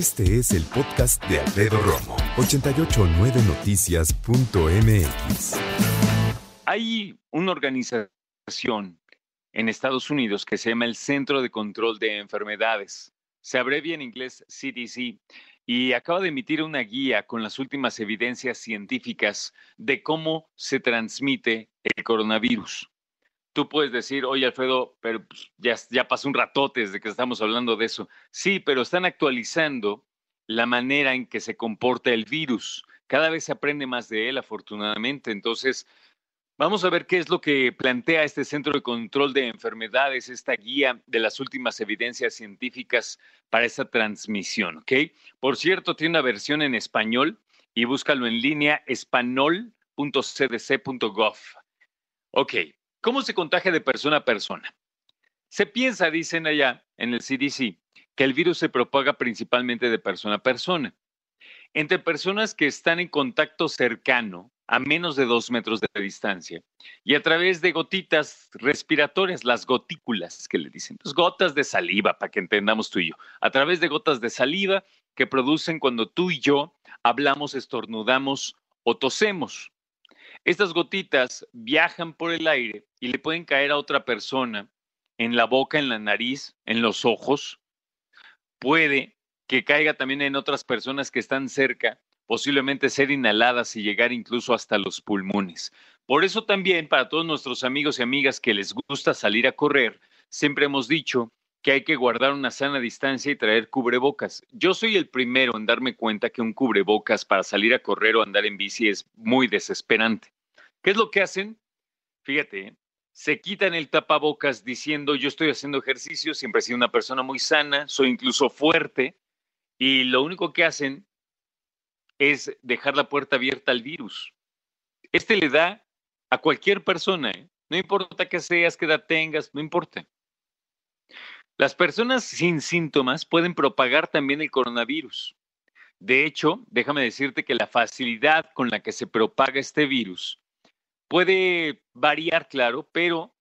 Este es el podcast de Alfredo Romo. 889noticias.mx. Hay una organización en Estados Unidos que se llama el Centro de Control de Enfermedades. Se abrevia en inglés CDC y acaba de emitir una guía con las últimas evidencias científicas de cómo se transmite el coronavirus. Tú puedes decir, oye Alfredo, pero pues, ya, ya pasó un ratote desde que estamos hablando de eso. Sí, pero están actualizando la manera en que se comporta el virus. Cada vez se aprende más de él, afortunadamente. Entonces, Vamos a ver qué es lo que plantea este Centro de Control de Enfermedades, esta guía de las últimas evidencias científicas para esta transmisión, ¿ok? Por cierto, tiene una versión en español y búscalo en línea espanol.cdc.gov. Ok, ¿cómo se contagia de persona a persona? Se piensa, dicen allá en el CDC, que el virus se propaga principalmente de persona a persona. Entre personas que están en contacto cercano, a menos de dos metros de distancia y a través de gotitas respiratorias, las gotículas que le dicen, pues gotas de saliva, para que entendamos tú y yo, a través de gotas de saliva que producen cuando tú y yo hablamos, estornudamos o tosemos. Estas gotitas viajan por el aire y le pueden caer a otra persona en la boca, en la nariz, en los ojos. Puede que caiga también en otras personas que están cerca posiblemente ser inhaladas y llegar incluso hasta los pulmones. Por eso también para todos nuestros amigos y amigas que les gusta salir a correr, siempre hemos dicho que hay que guardar una sana distancia y traer cubrebocas. Yo soy el primero en darme cuenta que un cubrebocas para salir a correr o andar en bici es muy desesperante. ¿Qué es lo que hacen? Fíjate, ¿eh? se quitan el tapabocas diciendo yo estoy haciendo ejercicio, siempre he sido una persona muy sana, soy incluso fuerte, y lo único que hacen es dejar la puerta abierta al virus. Este le da a cualquier persona, ¿eh? no importa qué seas, qué edad tengas, no importa. Las personas sin síntomas pueden propagar también el coronavirus. De hecho, déjame decirte que la facilidad con la que se propaga este virus puede variar, claro, pero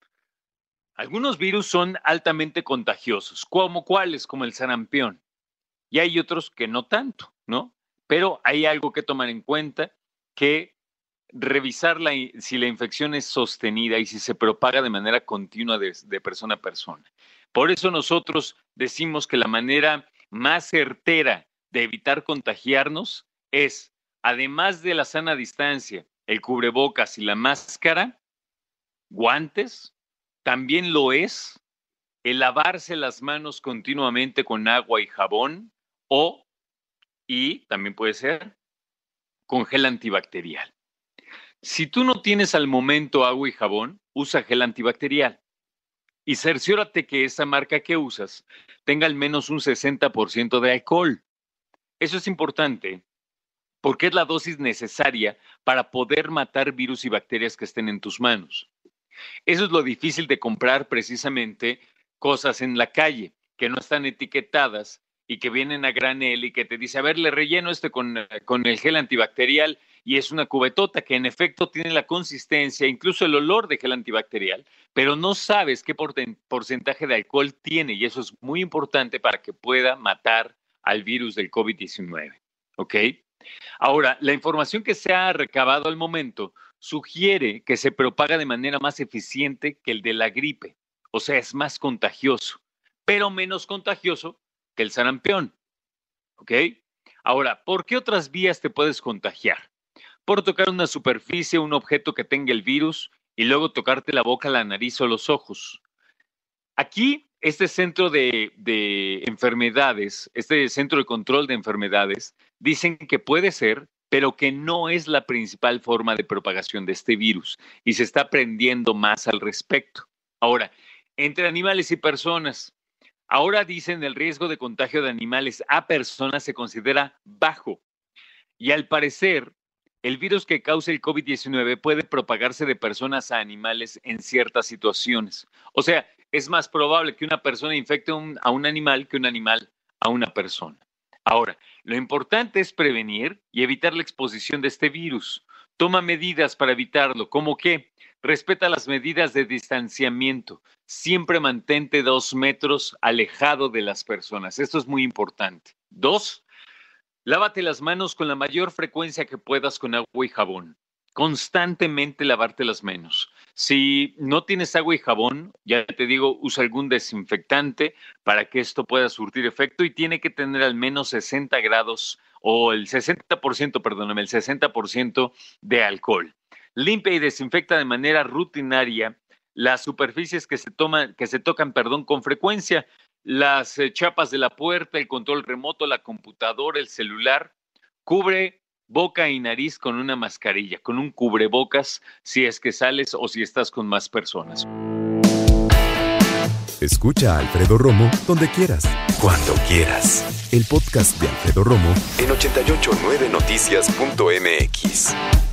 algunos virus son altamente contagiosos, como cuáles, como el sarampión, y hay otros que no tanto, ¿no? Pero hay algo que tomar en cuenta, que revisar si la infección es sostenida y si se propaga de manera continua de, de persona a persona. Por eso nosotros decimos que la manera más certera de evitar contagiarnos es, además de la sana distancia, el cubrebocas y la máscara, guantes, también lo es el lavarse las manos continuamente con agua y jabón o y también puede ser con gel antibacterial. Si tú no tienes al momento agua y jabón, usa gel antibacterial. Y cerciórate que esa marca que usas tenga al menos un 60% de alcohol. Eso es importante porque es la dosis necesaria para poder matar virus y bacterias que estén en tus manos. Eso es lo difícil de comprar precisamente cosas en la calle que no están etiquetadas y que vienen a granel y que te dice, a ver, le relleno este con, con el gel antibacterial y es una cubetota que en efecto tiene la consistencia, incluso el olor de gel antibacterial, pero no sabes qué porcentaje de alcohol tiene y eso es muy importante para que pueda matar al virus del COVID-19. ¿Ok? Ahora, la información que se ha recabado al momento sugiere que se propaga de manera más eficiente que el de la gripe, o sea, es más contagioso, pero menos contagioso el sarampión. ¿Ok? Ahora, ¿por qué otras vías te puedes contagiar? Por tocar una superficie, un objeto que tenga el virus y luego tocarte la boca, la nariz o los ojos. Aquí, este centro de, de enfermedades, este centro de control de enfermedades, dicen que puede ser, pero que no es la principal forma de propagación de este virus y se está aprendiendo más al respecto. Ahora, entre animales y personas, Ahora dicen el riesgo de contagio de animales a personas se considera bajo. Y al parecer, el virus que causa el COVID-19 puede propagarse de personas a animales en ciertas situaciones. O sea, es más probable que una persona infecte a un animal que un animal a una persona. Ahora, lo importante es prevenir y evitar la exposición de este virus. Toma medidas para evitarlo, como que respeta las medidas de distanciamiento. Siempre mantente dos metros alejado de las personas. Esto es muy importante. Dos, lávate las manos con la mayor frecuencia que puedas con agua y jabón constantemente lavarte las manos. Si no tienes agua y jabón, ya te digo, usa algún desinfectante para que esto pueda surtir efecto y tiene que tener al menos 60 grados o el 60%, perdóname, el 60% de alcohol. Limpia y desinfecta de manera rutinaria las superficies que se toman, que se tocan, perdón, con frecuencia, las eh, chapas de la puerta, el control remoto, la computadora, el celular. Cubre boca y nariz con una mascarilla, con un cubrebocas si es que sales o si estás con más personas. Escucha a Alfredo Romo donde quieras, cuando quieras. El podcast de Alfredo Romo en 889noticias.mx.